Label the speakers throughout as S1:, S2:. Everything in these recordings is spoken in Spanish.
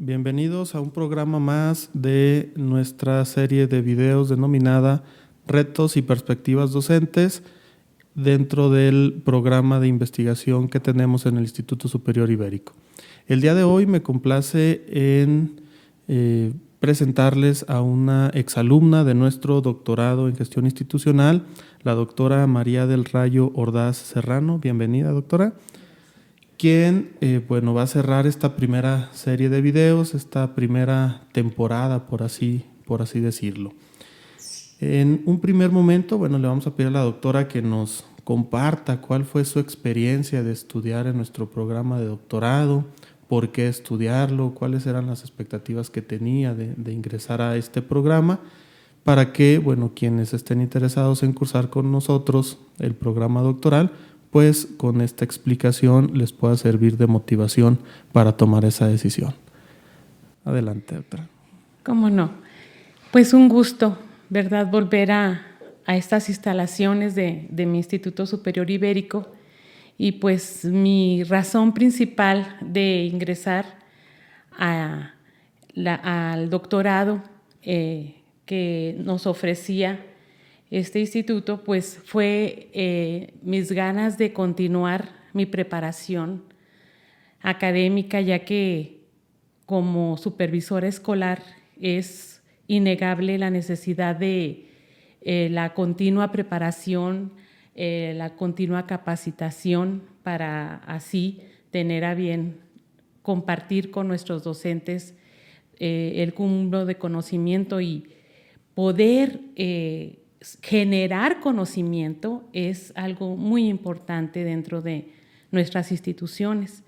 S1: Bienvenidos a un programa más de nuestra serie de videos denominada Retos y Perspectivas Docentes dentro del programa de investigación que tenemos en el Instituto Superior Ibérico. El día de hoy me complace en eh, presentarles a una exalumna de nuestro doctorado en gestión institucional, la doctora María del Rayo Ordaz Serrano. Bienvenida, doctora quien eh, bueno, va a cerrar esta primera serie de videos, esta primera temporada, por así, por así decirlo. En un primer momento, bueno, le vamos a pedir a la doctora que nos comparta cuál fue su experiencia de estudiar en nuestro programa de doctorado, por qué estudiarlo, cuáles eran las expectativas que tenía de, de ingresar a este programa, para que, bueno, quienes estén interesados en cursar con nosotros el programa doctoral, pues con esta explicación les pueda servir de motivación para tomar esa decisión. Adelante, doctora.
S2: ¿Cómo no? Pues un gusto, ¿verdad? Volver a, estas instalaciones de, mi Instituto Superior Ibérico y pues mi razón principal de ingresar al doctorado eh, que nos ofrecía este instituto, pues fue eh, mis ganas de continuar mi preparación académica, ya que como supervisora escolar es innegable la necesidad de eh, la continua preparación, eh, la continua capacitación para así tener a bien compartir con nuestros docentes el cúmulo de conocimiento y poder generar conocimiento es algo muy importante dentro de nuestras instituciones.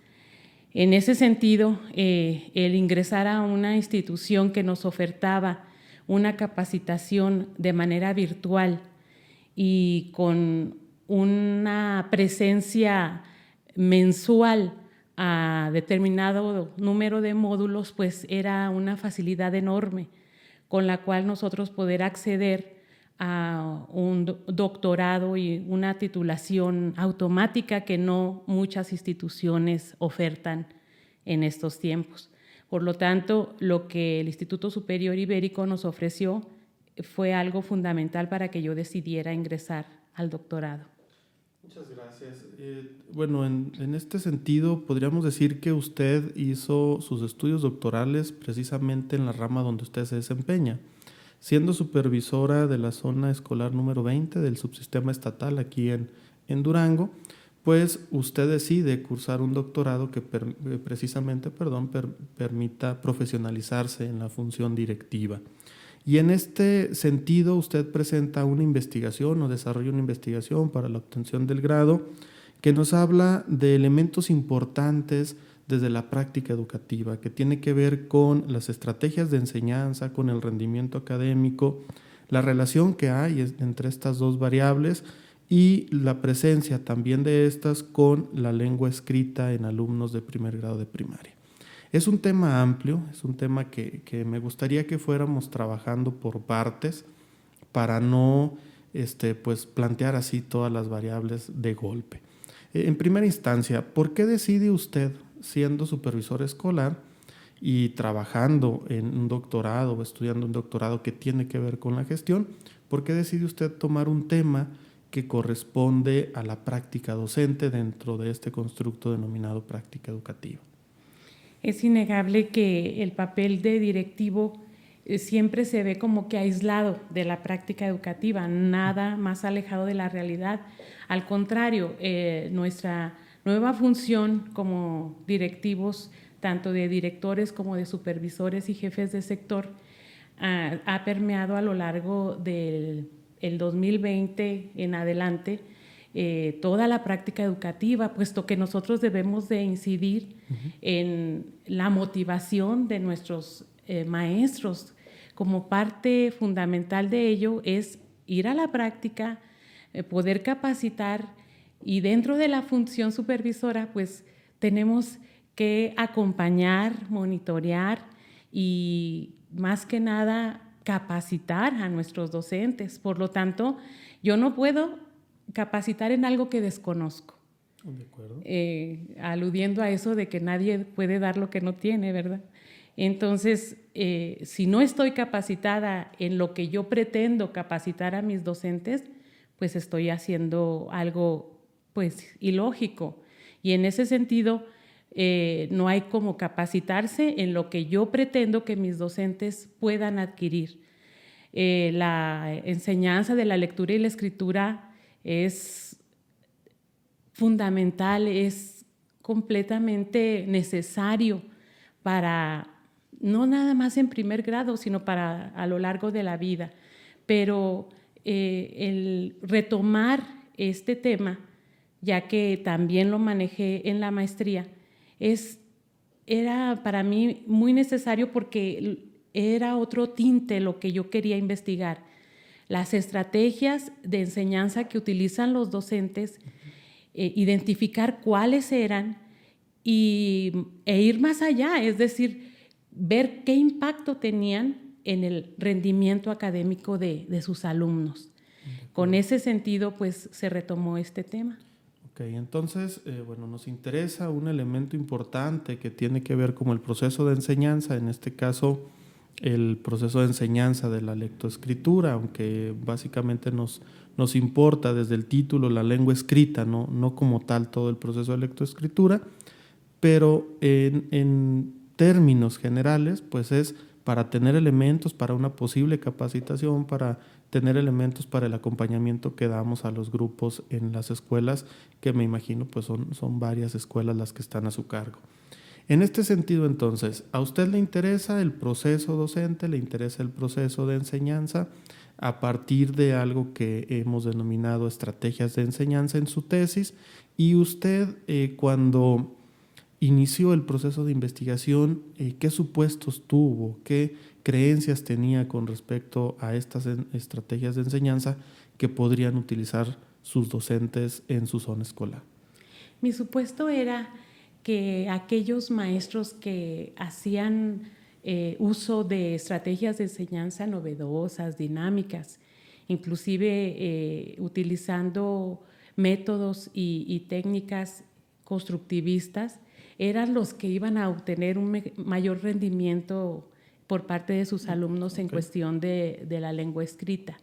S2: En ese sentido, eh, el ingresar a una institución que nos ofertaba una capacitación de manera virtual y con una presencia mensual a determinado número de módulos, pues era una facilidad enorme con la cual nosotros poder acceder a un doctorado y una titulación automática que no muchas instituciones ofertan en estos tiempos. Por lo tanto, lo que el Instituto Superior Ibérico nos ofreció fue algo fundamental para que yo decidiera ingresar al doctorado.
S1: Muchas gracias. Eh, bueno, en, en, este sentido, podríamos decir que usted hizo sus estudios doctorales precisamente en la rama donde usted se desempeña siendo supervisora de la zona escolar número 20 del subsistema estatal aquí en, en Durango, pues usted decide cursar un doctorado que eh, precisamente perdón, permita profesionalizarse en la función directiva. Y en este sentido, usted presenta una investigación o desarrolla una investigación para la obtención del grado que nos habla de elementos importantes desde la práctica educativa, que tiene que ver con las estrategias de enseñanza, con el rendimiento académico, la relación que hay entre estas dos variables y la presencia también de estas con la lengua escrita en alumnos de primer grado de primaria. Es un tema amplio, es un tema que, me gustaría que fuéramos trabajando por partes para no este, pues, plantear así todas las variables de golpe. En primera instancia, ¿por qué decide usted siendo supervisor escolar y trabajando en un doctorado o estudiando un doctorado que tiene que ver con la gestión, ¿por qué decide usted tomar un tema que corresponde a la práctica docente dentro de este constructo denominado práctica educativa?
S2: Es innegable que el papel de directivo eh, siempre se ve como que aislado de la práctica educativa, nada más alejado de la realidad. Al contrario, eh, nuestra nueva función como directivos, tanto de directores como de supervisores y jefes de sector, ha, permeado a lo largo del 2020 en adelante eh, toda la práctica educativa, puesto que nosotros debemos de incidir en la motivación de nuestros eh, maestros. Como parte fundamental de ello es ir a la práctica, eh, poder capacitar y dentro de la función supervisora, pues tenemos que acompañar, monitorear y más que nada capacitar a nuestros docentes. Por lo tanto, yo no puedo capacitar en algo que desconozco. De acuerdo. Eh, aludiendo a eso de que nadie puede dar lo que no tiene, ¿verdad? Entonces, eh, si no estoy capacitada en lo que yo pretendo capacitar a mis docentes, pues estoy haciendo algo pues ilógico. Y en ese sentido, eh, no hay como capacitarse en lo que yo pretendo que mis docentes puedan adquirir. Eh, la enseñanza de la lectura y la escritura es fundamental, es completamente necesario para, no nada más en primer grado, sino para a lo largo de la vida. Pero eh, el retomar este tema, ya que también lo manejé en la maestría, es, era para mí muy necesario porque era otro tinte lo que yo quería investigar. Las estrategias de enseñanza que utilizan los docentes, eh, identificar cuáles eran y, e ir más allá, es decir, ver qué impacto tenían en el rendimiento académico de, de sus alumnos. Con ese sentido, pues se retomó este tema
S1: entonces, eh, bueno, nos interesa un elemento importante que tiene que ver con el proceso de enseñanza, en este caso el proceso de enseñanza de la lectoescritura, aunque básicamente nos, nos importa desde el título la lengua escrita, no, no como tal todo el proceso de lectoescritura, pero en, en términos generales, pues es para tener elementos para una posible capacitación, para tener elementos para el acompañamiento que damos a los grupos en las escuelas, que me imagino pues son, son varias escuelas las que están a su cargo. En este sentido, entonces, ¿a usted le interesa el proceso docente, le interesa el proceso de enseñanza a partir de algo que hemos denominado estrategias de enseñanza en su tesis? Y usted, eh, cuando inició el proceso de investigación, eh, ¿qué supuestos tuvo? ¿Qué creencias tenía con respecto a estas estrategias de enseñanza que podrían utilizar sus docentes en su zona escolar?
S2: Mi supuesto era que aquellos maestros que hacían eh, uso de estrategias de enseñanza novedosas, dinámicas, inclusive eh, utilizando métodos y, técnicas constructivistas, eran los que iban a obtener un mayor rendimiento por parte de sus alumnos en cuestión de, la lengua escrita.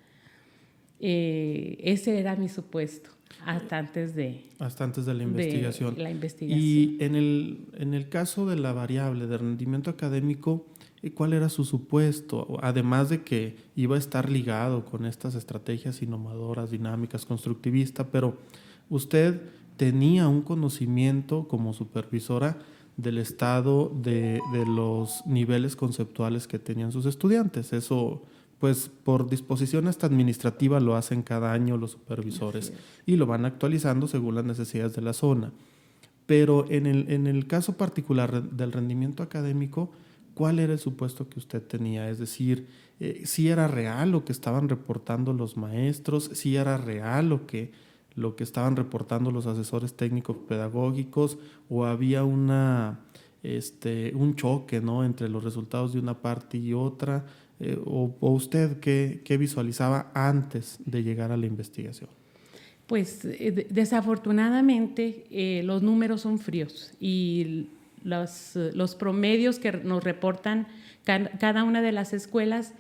S2: Eh, ese era mi supuesto hasta antes de,
S1: hasta antes de la investigación.
S2: la investigación.
S1: Y en el, en el caso de la variable de rendimiento académico, eh, ¿cuál era su supuesto? Además de que iba a estar ligado con estas estrategias innovadoras, dinámicas, constructivistas, pero usted tenía un conocimiento como supervisora del estado de, los niveles conceptuales que tenían sus estudiantes. Eso, pues por disposición hasta administrativa lo hacen cada año los supervisores y lo van actualizando según las necesidades de la zona. Pero en el, en el caso particular del rendimiento académico, ¿cuál era el supuesto que usted tenía? Es decir, eh, si era real lo que estaban reportando los maestros, si era real lo que lo que estaban reportando los asesores técnicos pedagógicos o había una, este, un choque ¿no? entre los resultados de una parte y otra? Eh, o, usted qué, qué, visualizaba antes de llegar a la investigación?
S2: Pues eh, desafortunadamente eh, los números son fríos y los, los promedios que nos reportan cada una de las escuelas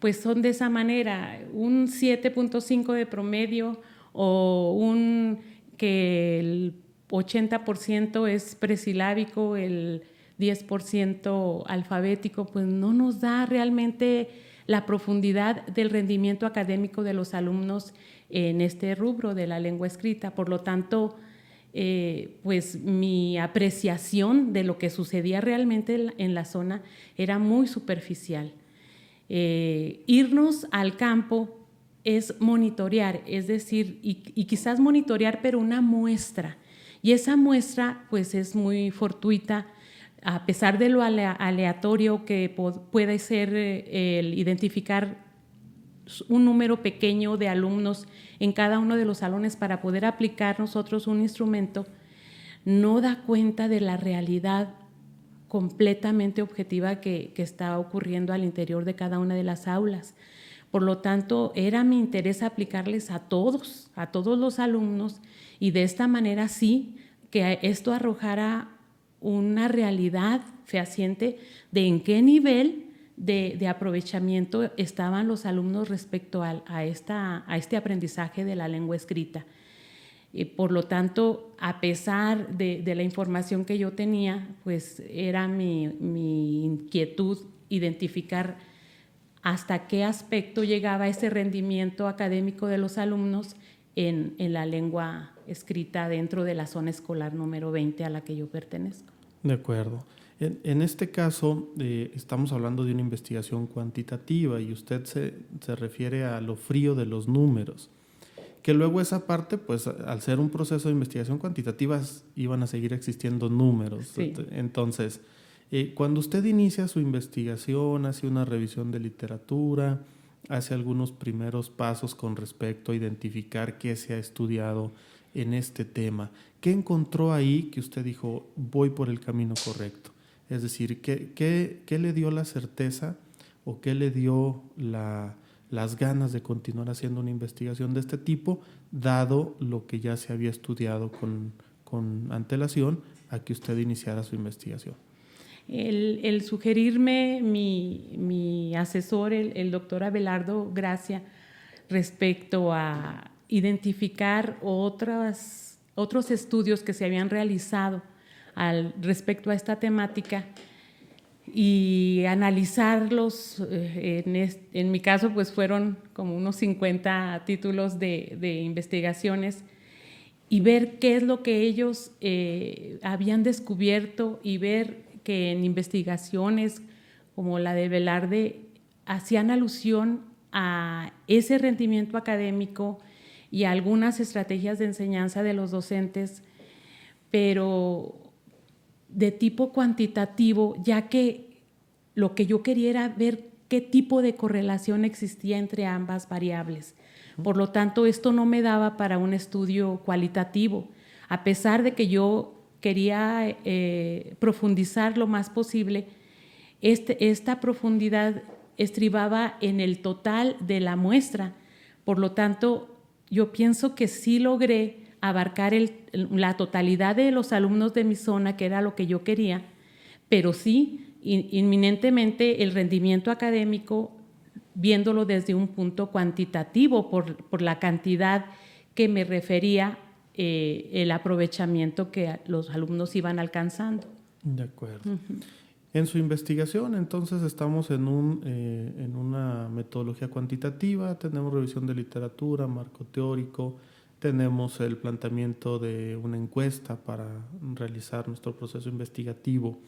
S2: pues son de esa manera, un 7.5 de promedio o un que el 80% es presilábico, el 10% alfabético, pues no nos da realmente la profundidad del rendimiento académico de los alumnos en este rubro de la lengua escrita. Por lo tanto, eh, pues mi apreciación de lo que sucedía realmente en la zona era muy superficial. Eh, irnos al campo es monitorear, es decir, y, quizás monitorear, pero una muestra. Y esa muestra, pues, es muy fortuita, a pesar de lo aleatorio que puede ser eh, el identificar un número pequeño de alumnos en cada uno de los salones para poder aplicar nosotros un instrumento, no da cuenta de la realidad completamente objetiva que está ocurriendo al interior de cada una de las aulas. Por lo tanto, era mi interés aplicarles a todos, a todos los alumnos, y de esta manera sí que esto arrojara una realidad fehaciente de en qué nivel de, aprovechamiento estaban los alumnos respecto a, esta, a este aprendizaje de la lengua escrita. Y por lo tanto, a pesar de, la información que yo tenía, pues era mi, mi, inquietud identificar hasta qué aspecto llegaba ese rendimiento académico de los alumnos en, en la lengua escrita dentro de la zona escolar número 20 a la que yo pertenezco.
S1: De acuerdo. En, este caso, eh, estamos hablando de una investigación cuantitativa y usted se, se, refiere a lo frío de los números. Que luego esa parte, pues al ser un proceso de investigación cuantitativa, iban a seguir existiendo números. Entonces, eh, cuando usted inicia su investigación, hace una revisión de literatura, hace algunos primeros pasos con respecto a identificar qué se ha estudiado en este tema, ¿qué encontró ahí que usted dijo, voy por el camino correcto? Es decir, ¿qué, qué, le dio la certeza o qué le dio las ganas de continuar haciendo una investigación de este tipo, dado lo que ya se había estudiado con, antelación a que usted iniciara su investigación?
S2: El, sugerirme mi, asesor, el, doctor Abelardo Gracia, respecto a identificar otros estudios que se habían realizado al respecto a esta temática y analizarlos. Eh, en, mi caso, pues fueron como unos 50 títulos de, investigaciones y ver qué es lo que ellos eh, habían descubierto y ver que en investigaciones como la de Velarde hacían alusión a ese rendimiento académico y a algunas estrategias de enseñanza de los docentes, pero de tipo cuantitativo, ya que lo que yo quería era ver qué tipo de correlación existía entre ambas variables. Por lo tanto, esto no me daba para un estudio cualitativo, a pesar de que yo quería eh, profundizar lo más posible, este, esta profundidad estribaba en el total de la muestra. Por lo tanto, yo pienso que sí logré abarcar la totalidad de los alumnos de mi zona, que era lo que yo quería, pero sí inminentemente el rendimiento académico viéndolo desde un punto cuantitativo por, la cantidad que me refería eh, el aprovechamiento que los alumnos iban alcanzando.
S1: De acuerdo. En su investigación, entonces, estamos en, un, eh, en una metodología cuantitativa, tenemos revisión de literatura, marco teórico, tenemos el planteamiento de una encuesta para realizar nuestro proceso investigativo.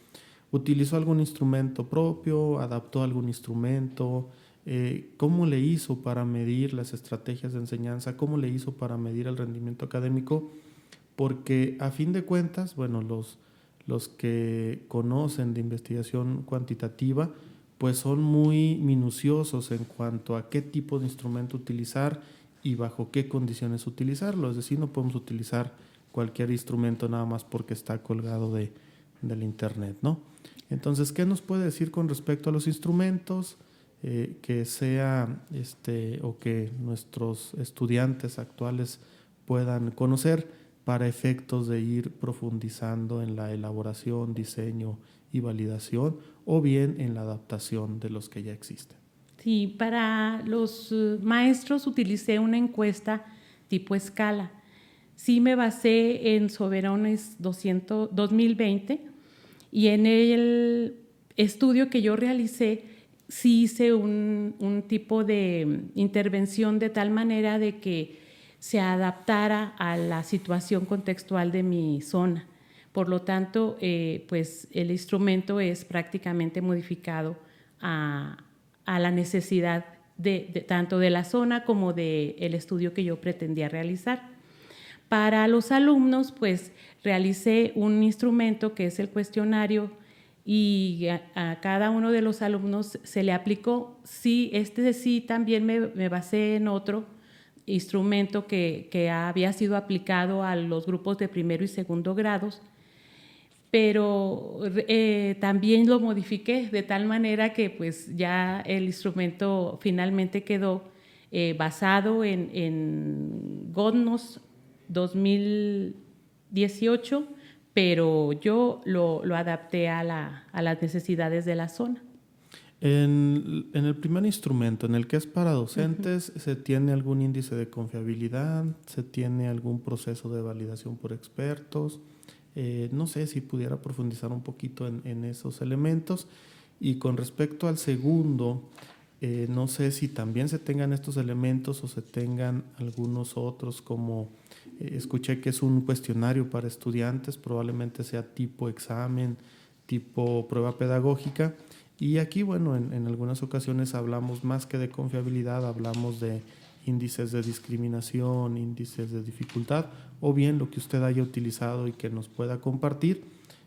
S1: ¿Utilizó algún instrumento propio? ¿Adaptó algún instrumento? Eh, ¿Cómo le hizo para medir las estrategias de enseñanza? ¿Cómo le hizo para medir el rendimiento académico? Porque a fin de cuentas, bueno, los, los que conocen de investigación cuantitativa, pues son muy minuciosos en cuanto a qué tipo de instrumento utilizar y bajo qué condiciones utilizarlo. Es decir, no podemos utilizar cualquier instrumento nada más porque está colgado de, del Internet, ¿no? Entonces, ¿qué nos puede decir con respecto a los instrumentos eh, que sea, este, o que nuestros estudiantes actuales puedan conocer para efectos de ir profundizando en la elaboración, diseño y validación, o bien en la adaptación de los que ya existen?
S2: Sí, para los eh, maestros utilicé una encuesta tipo escala. Sí me basé en Soberones 200, 2020 y en el estudio que yo realicé sí hice un, un tipo de intervención de tal manera de que se adaptara a la situación contextual de mi zona. Por lo tanto, eh, pues el instrumento es prácticamente modificado a, a la necesidad de, tanto de la zona como del el estudio que yo pretendía realizar. Para los alumnos, pues realicé un instrumento que es el cuestionario y a, cada uno de los alumnos se le aplicó, sí, este sí también me, basé en otro instrumento que, que, había sido aplicado a los grupos de primero y segundo grados, pero eh, también lo modifiqué de tal manera que pues ya el instrumento finalmente quedó eh, basado en, en Godnos 2018 pero yo lo, adapté a, las necesidades de la zona.
S1: En, el primer instrumento, en el que es para docentes, ¿se tiene algún índice de confiabilidad? ¿Se tiene algún proceso de validación por expertos? Eh, no sé si pudiera profundizar un poquito en, esos elementos. Y con respecto al segundo, eh, no sé si también se tengan estos elementos o se tengan algunos otros como escuché que es un cuestionario para estudiantes, probablemente sea tipo examen, tipo prueba pedagógica. Y aquí, bueno, en, algunas ocasiones hablamos más que de confiabilidad, hablamos de índices de discriminación, índices de dificultad, o bien lo que usted haya utilizado y que nos pueda compartir,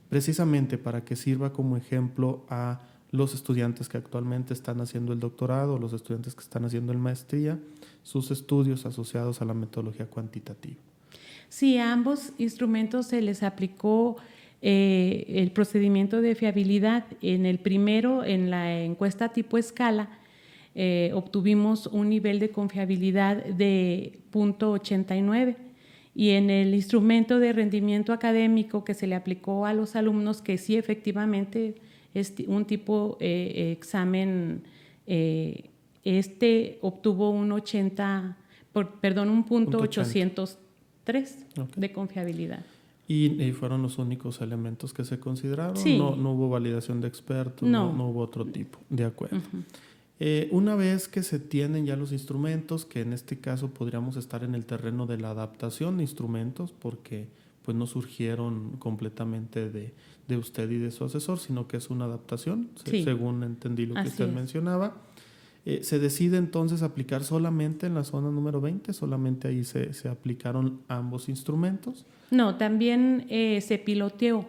S1: precisamente para que sirva como ejemplo a los estudiantes que actualmente están haciendo el doctorado, los estudiantes que están haciendo el maestría, sus estudios asociados a la metodología cuantitativa.
S2: Sí, a ambos instrumentos se les aplicó eh, el procedimiento de fiabilidad. En el primero, en la encuesta tipo escala, eh, obtuvimos un nivel de confiabilidad de 0.89 y en el instrumento de rendimiento académico que se le aplicó a los alumnos, que sí efectivamente es un tipo eh, examen, este obtuvo un 80, perdón, un punto 800 tres de confiabilidad.
S1: ¿Y, fueron los únicos elementos que se consideraron? No, no, hubo validación de expertos, no, no, hubo otro tipo. De acuerdo. Eh, una vez que se tienen ya los instrumentos, que en este caso podríamos estar en el terreno de la adaptación de instrumentos, porque pues no surgieron completamente de, de usted y de su asesor, sino que es una adaptación, según entendí lo que usted mencionaba. Eh, se decide entonces aplicar solamente en la zona número 20, solamente ahí se, se aplicaron ambos instrumentos.
S2: No, también eh, se piloteó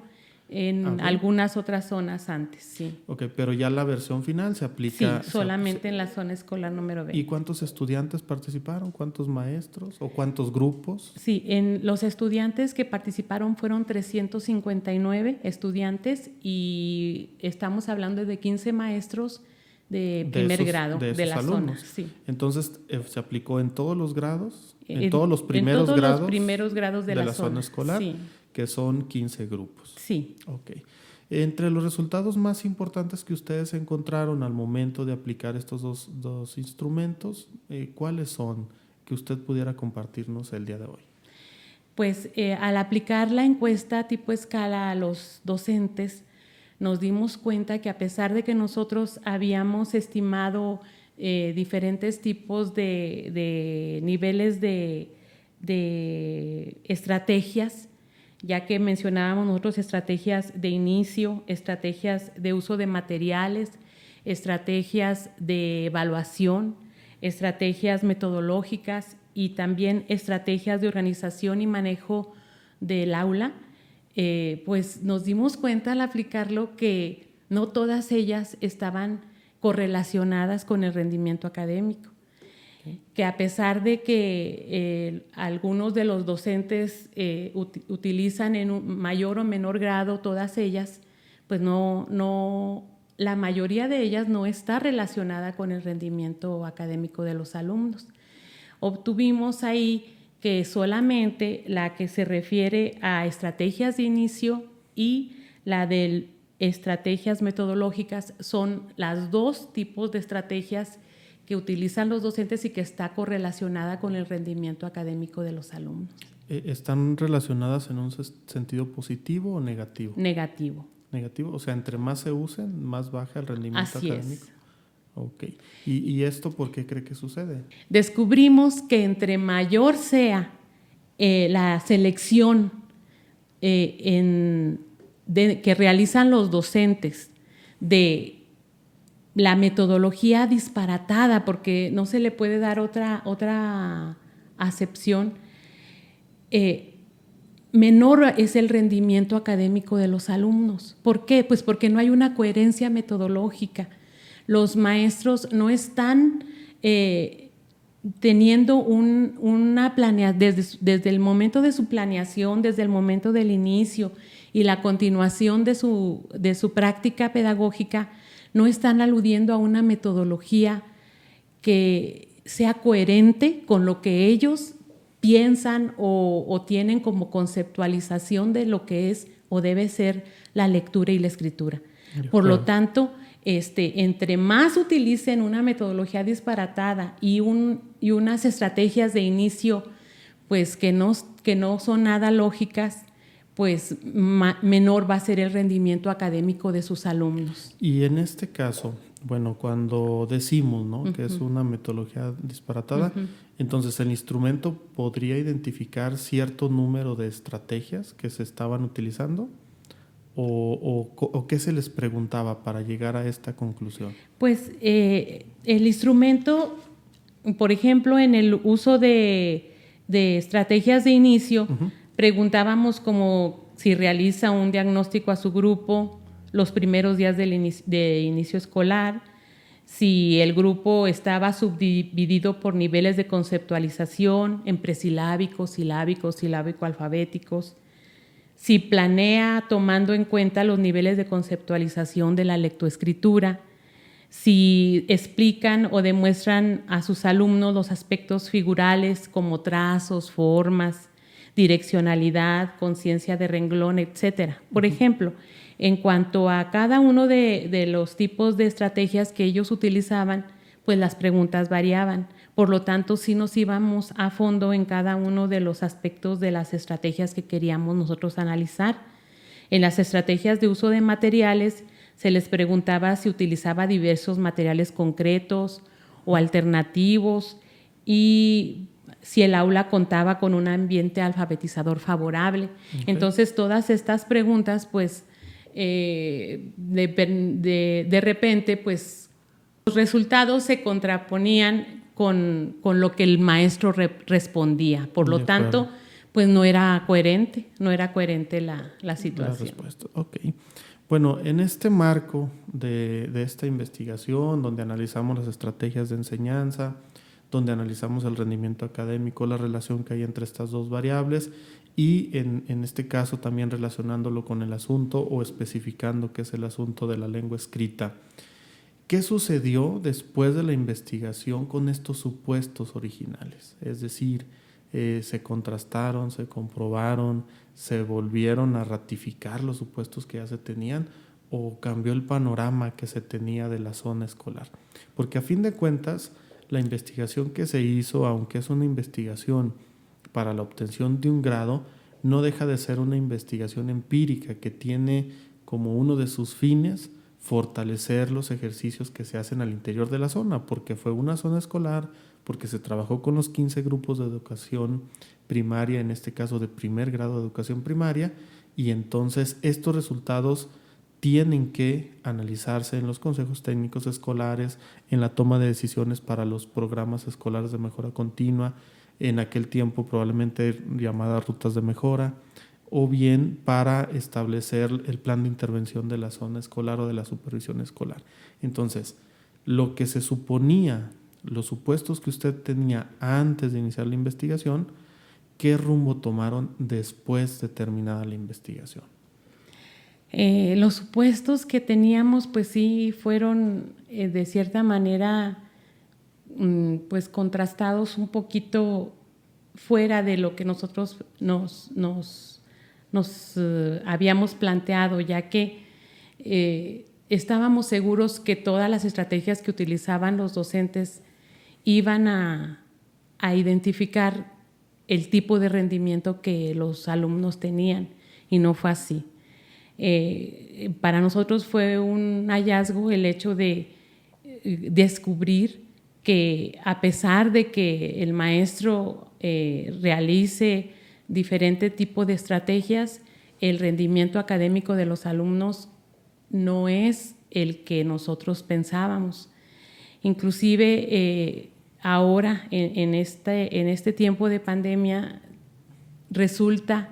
S2: en ah, algunas otras zonas antes, sí.
S1: Ok, pero ya la versión final se aplica.
S2: Sí, solamente en la zona escolar número 20.
S1: ¿Y cuántos estudiantes participaron? ¿Cuántos maestros o cuántos grupos?
S2: Sí, en los estudiantes que participaron fueron 359 estudiantes y estamos hablando de 15 maestros de primer grado de, las zonas. Sí.
S1: Entonces, eh, ¿se aplicó en todos los grados? En, todos los primeros todos grados.
S2: Los primeros grados de, la, zona,
S1: escolar, que son 15 grupos.
S2: Sí.
S1: Ok. Entre los resultados más importantes que ustedes encontraron al momento de aplicar estos dos, dos instrumentos, eh, ¿cuáles son que usted pudiera compartirnos el día de hoy?
S2: Pues eh, al aplicar la encuesta tipo escala a los docentes, nos dimos cuenta que a pesar de que nosotros habíamos estimado eh, diferentes tipos de, niveles de, estrategias, ya que mencionábamos nosotros estrategias de inicio, estrategias de uso de materiales, estrategias de evaluación, estrategias metodológicas y también estrategias de organización y manejo del aula eh, pues nos dimos cuenta al aplicarlo que no todas ellas estaban correlacionadas con el rendimiento académico. Que a pesar de que eh, algunos de los docentes eh, utilizan en un mayor o menor grado todas ellas, pues no, no, la mayoría de ellas no está relacionada con el rendimiento académico de los alumnos. Obtuvimos ahí que solamente la que se refiere a estrategias de inicio y la de estrategias metodológicas son las dos tipos de estrategias que utilizan los docentes y que está correlacionada con el rendimiento académico de los alumnos.
S1: Eh, ¿Están relacionadas en un sentido positivo o negativo?
S2: Negativo.
S1: Negativo, o sea, entre más se usen, más baja el rendimiento
S2: Así
S1: académico. Es. Ok. ¿Y, esto por qué cree que sucede?
S2: Descubrimos que entre mayor sea eh, la selección eh, que realizan los docentes de la metodología disparatada, porque no se le puede dar otra, otra acepción, eh, menor es el rendimiento académico de los alumnos. ¿Por qué? Pues porque no hay una coherencia metodológica los maestros no están eh, teniendo una planeación, desde, el momento de su planeación, desde el momento del inicio y la continuación de su, de su práctica pedagógica, no están aludiendo a una metodología que sea coherente con lo que ellos piensan o, o, tienen como conceptualización de lo que es o debe ser la lectura y la escritura. Por lo tanto, este, entre más utilicen una metodología disparatada y, un, y unas estrategias de inicio pues que no, que no son nada lógicas, pues menor va a ser el rendimiento académico de sus alumnos.
S1: Y en este caso, bueno, cuando decimos ¿no? que es una metodología disparatada, entonces el instrumento podría identificar cierto número de estrategias que se estaban utilizando. ¿O, o, qué se les preguntaba para llegar a esta conclusión?
S2: Pues eh, el instrumento, por ejemplo, en el uso de, de estrategias de inicio, preguntábamos como si realiza un diagnóstico a su grupo los primeros días del de inicio escolar, si el grupo estaba subdividido por niveles de conceptualización en presilábicos, silábicos, silábico-alfabéticos, si planea tomando en cuenta los niveles de conceptualización de la lectoescritura, si explican o demuestran a sus alumnos los aspectos figurales como trazos, formas, direccionalidad, conciencia de renglón, etcétera. Por ejemplo, en cuanto a cada uno de, los tipos de estrategias que ellos utilizaban, pues las preguntas variaban. Por lo tanto, sí nos íbamos a fondo en cada uno de los aspectos de las estrategias que queríamos nosotros analizar. En las estrategias de uso de materiales, se les preguntaba si utilizaba diversos materiales concretos o alternativos y si el aula contaba con un ambiente alfabetizador favorable. Entonces, todas estas preguntas, pues, eh, de, repente, pues, los resultados se contraponían con, lo que el maestro respondía. Por lo tanto, pues no era coherente, no era coherente la, situación.
S1: La respuesta, ok. Bueno, en este marco de, de, esta investigación, donde analizamos las estrategias de enseñanza, donde analizamos el rendimiento académico, la relación que hay entre estas dos variables y en, en, este caso también relacionándolo con el asunto o especificando qué es el asunto de la lengua escrita. ¿Qué sucedió después de la investigación con estos supuestos originales? Es decir, eh, se contrastaron, se comprobaron, se volvieron a ratificar los supuestos que ya se tenían o cambió el panorama que se tenía de la zona escolar. Porque a fin de cuentas, la investigación que se hizo, aunque es una investigación para la obtención de un grado, no deja de ser una investigación empírica que tiene como uno de sus fines fortalecer los ejercicios que se hacen al interior de la zona, porque fue una zona escolar, porque se trabajó con los 15 grupos de educación primaria, en este caso de primer grado de educación primaria, y entonces estos resultados tienen que analizarse en los consejos técnicos escolares, en la toma de decisiones para los programas escolares de mejora continua, en aquel tiempo probablemente llamadas rutas de mejora, o bien para establecer el plan de intervención de la zona escolar o de la supervisión escolar. Entonces, lo que se suponía, los supuestos que usted tenía antes de iniciar la investigación, ¿qué rumbo tomaron después de terminada la investigación?
S2: Eh, los supuestos que teníamos, pues sí, fueron eh, de cierta manera, mm, pues contrastados un poquito fuera de lo que nosotros nos, nos, eh, habíamos planteado, ya que estábamos seguros que todas las estrategias que utilizaban los docentes iban a, a identificar el tipo de rendimiento que los alumnos tenían, y no fue así. Eh, para nosotros fue un hallazgo el hecho de eh, descubrir que a pesar de que el maestro eh, realice diferente tipo de estrategias, el rendimiento académico de los alumnos no es el que nosotros pensábamos. Inclusive ahora, en, este, en este tiempo de pandemia, resulta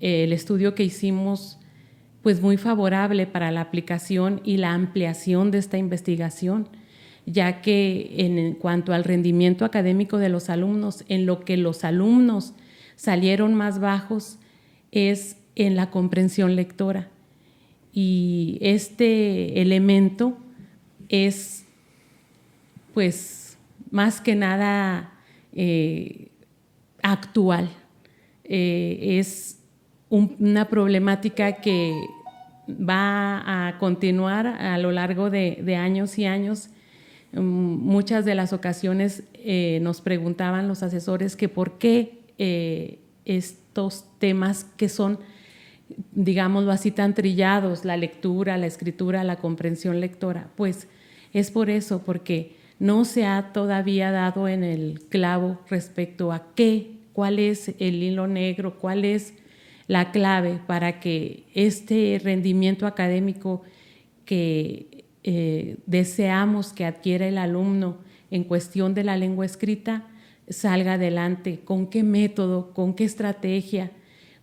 S2: el estudio que hicimos pues muy favorable para la aplicación y la ampliación de esta investigación, ya que en cuanto al rendimiento académico de los alumnos, en lo que los alumnos salieron más bajos es en la comprensión lectora. Y este elemento es, pues, más que nada eh, actual. Eh, es una problemática que va a continuar a lo largo de, años y años. Mm, muchas de las ocasiones eh, nos preguntaban los asesores que por qué eh, estos temas que son, digámoslo así, tan trillados, la lectura, la escritura, la comprensión lectora, pues es por eso, porque no se ha todavía dado en el clavo respecto a qué, cuál es el hilo negro, cuál es la clave para que este rendimiento académico que eh, deseamos que adquiera el alumno en cuestión de la lengua escrita salga adelante, con qué método, con qué estrategia,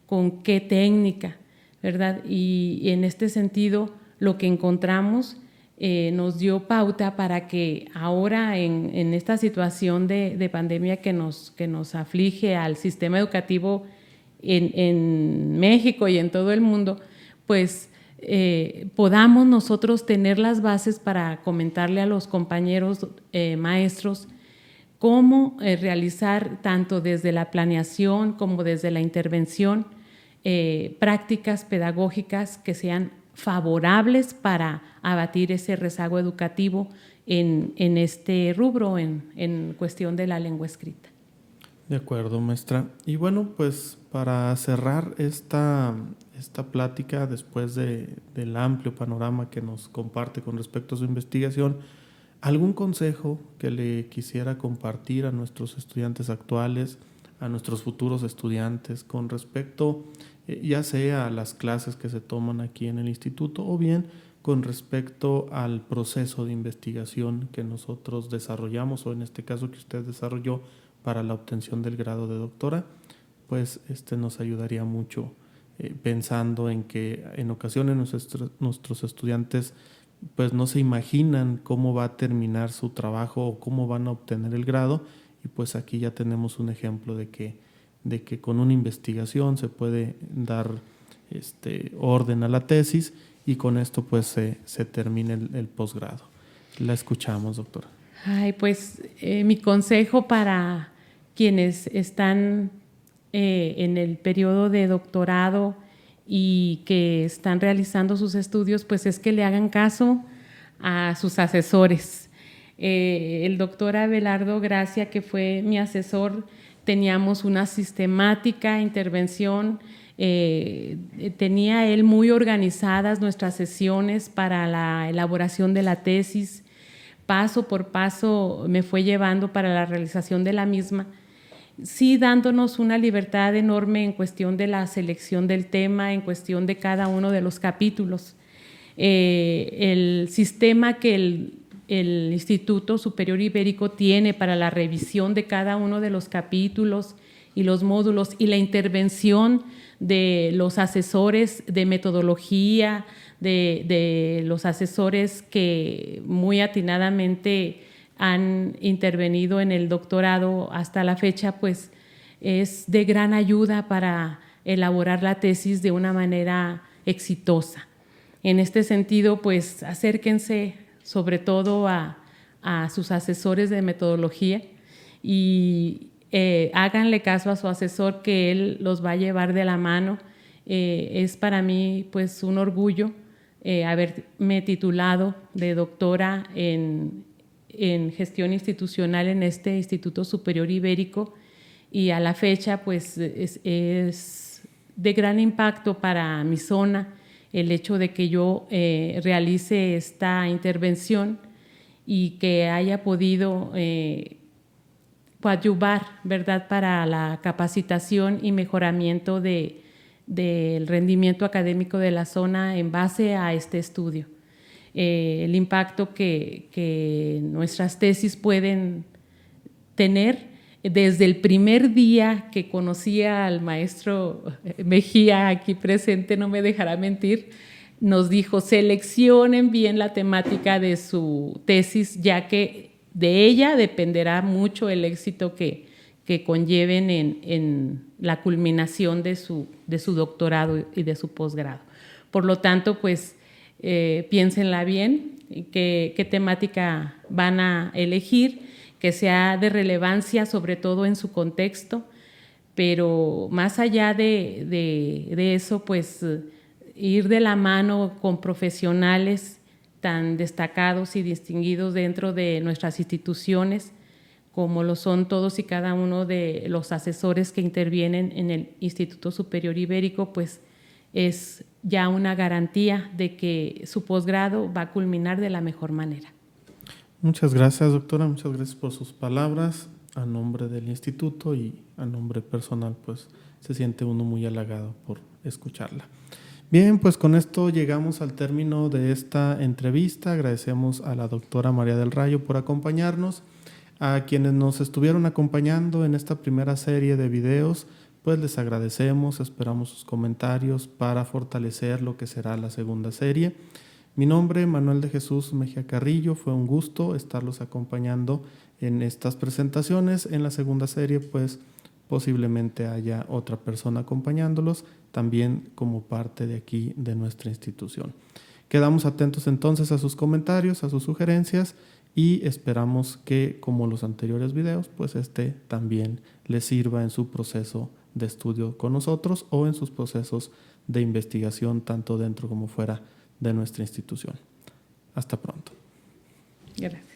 S2: con qué técnica, ¿verdad? Y, en este sentido, lo que encontramos eh, nos dio pauta para que ahora en, esta situación de, de, pandemia que nos, que nos aflige al sistema educativo en, México y en todo el mundo, pues eh, podamos nosotros tener las bases para comentarle a los compañeros eh, maestros cómo eh, realizar tanto desde la planeación como desde la intervención prácticas pedagógicas que sean favorables para abatir ese rezago educativo en, este rubro, en cuestión de la lengua escrita.
S1: De acuerdo, maestra. Y bueno, pues para cerrar esta, esta plática, después de, del amplio panorama que nos comparte con respecto a su investigación, ¿algún consejo que le quisiera compartir a nuestros estudiantes actuales, a nuestros futuros estudiantes, con respecto eh, ya sea a las clases que se toman aquí en el instituto o bien con respecto al proceso de investigación que nosotros desarrollamos o en este caso que usted desarrolló para la obtención del grado de doctora, pues este nos ayudaría mucho eh, pensando en que en ocasiones nuestros, estudiantes pues no se imaginan cómo va a terminar su trabajo o cómo van a obtener el grado y pues aquí ya tenemos un ejemplo de que, de que con una investigación se puede dar este, orden a la tesis y con esto pues se, se termina el, posgrado. La escuchamos, doctora.
S2: Ay, pues eh, mi consejo para quienes están eh, en el periodo de doctorado y que están realizando sus estudios, pues es que le hagan caso a sus asesores. Eh, el doctor Abelardo Gracia, que fue mi asesor, teníamos una sistemática intervención, eh, tenía él muy organizadas nuestras sesiones para la elaboración de la tesis, paso por paso me fue llevando para la realización de la misma sí dándonos una libertad enorme en cuestión de la selección del tema, en cuestión de cada uno de los capítulos. Eh, el sistema que el, Instituto Superior Ibérico tiene para la revisión de cada uno de los capítulos y los módulos y la intervención de los asesores de metodología, de, de los asesores que muy atinadamente han intervenido en el doctorado hasta la fecha, pues es de gran ayuda para elaborar la tesis de una manera exitosa. En este sentido, pues acérquense sobre todo a, sus asesores de metodología y eh, háganle caso a su asesor que él los va a llevar de la mano. Eh, es para mí pues un orgullo eh, haberme titulado de doctora en, en gestión institucional en este Instituto Superior Ibérico y a la fecha pues es, de gran impacto para mi zona el hecho de que yo eh, realice esta intervención y que haya podido eh, coadyuvar, ¿verdad?, para la capacitación y mejoramiento del rendimiento académico de la zona en base a este estudio. Eh, el impacto que, nuestras tesis pueden tener. Desde el primer día que conocí al maestro Mejía aquí presente, no me dejará mentir, nos dijo, seleccionen bien la temática de su tesis, ya que de ella dependerá mucho el éxito que, que conlleven en, la culminación de su, de su doctorado y de su posgrado. Por lo tanto, pues eh, piénsenla bien, qué, temática van a elegir, que sea de relevancia sobre todo en su contexto, pero más allá de, de eso, pues ir de la mano con profesionales tan destacados y distinguidos dentro de nuestras instituciones, como lo son todos y cada uno de los asesores que intervienen en el Instituto Superior Ibérico, pues es ya una garantía de que su posgrado va a culminar de la mejor manera.
S1: Muchas gracias, doctora. Muchas gracias por sus palabras. A nombre del instituto y a nombre personal, pues se siente uno muy halagado por escucharla. Bien, pues con esto llegamos al término de esta entrevista. Agradecemos a la doctora María del Rayo por acompañarnos. A quienes nos estuvieron acompañando en esta primera serie de videos, pues les agradecemos, esperamos sus comentarios para fortalecer lo que será la segunda serie. Mi nombre, Manuel de Jesús Mejía Carrillo, fue un gusto estarlos acompañando en estas presentaciones. En la segunda serie, pues posiblemente haya otra persona acompañándolos también como parte de aquí de nuestra institución. Quedamos atentos entonces a sus comentarios, a sus sugerencias y esperamos que como los anteriores videos, pues este también les sirva en su proceso de estudio con nosotros o en sus procesos de investigación tanto dentro como fuera de nuestra institución. Hasta pronto.
S2: Gracias.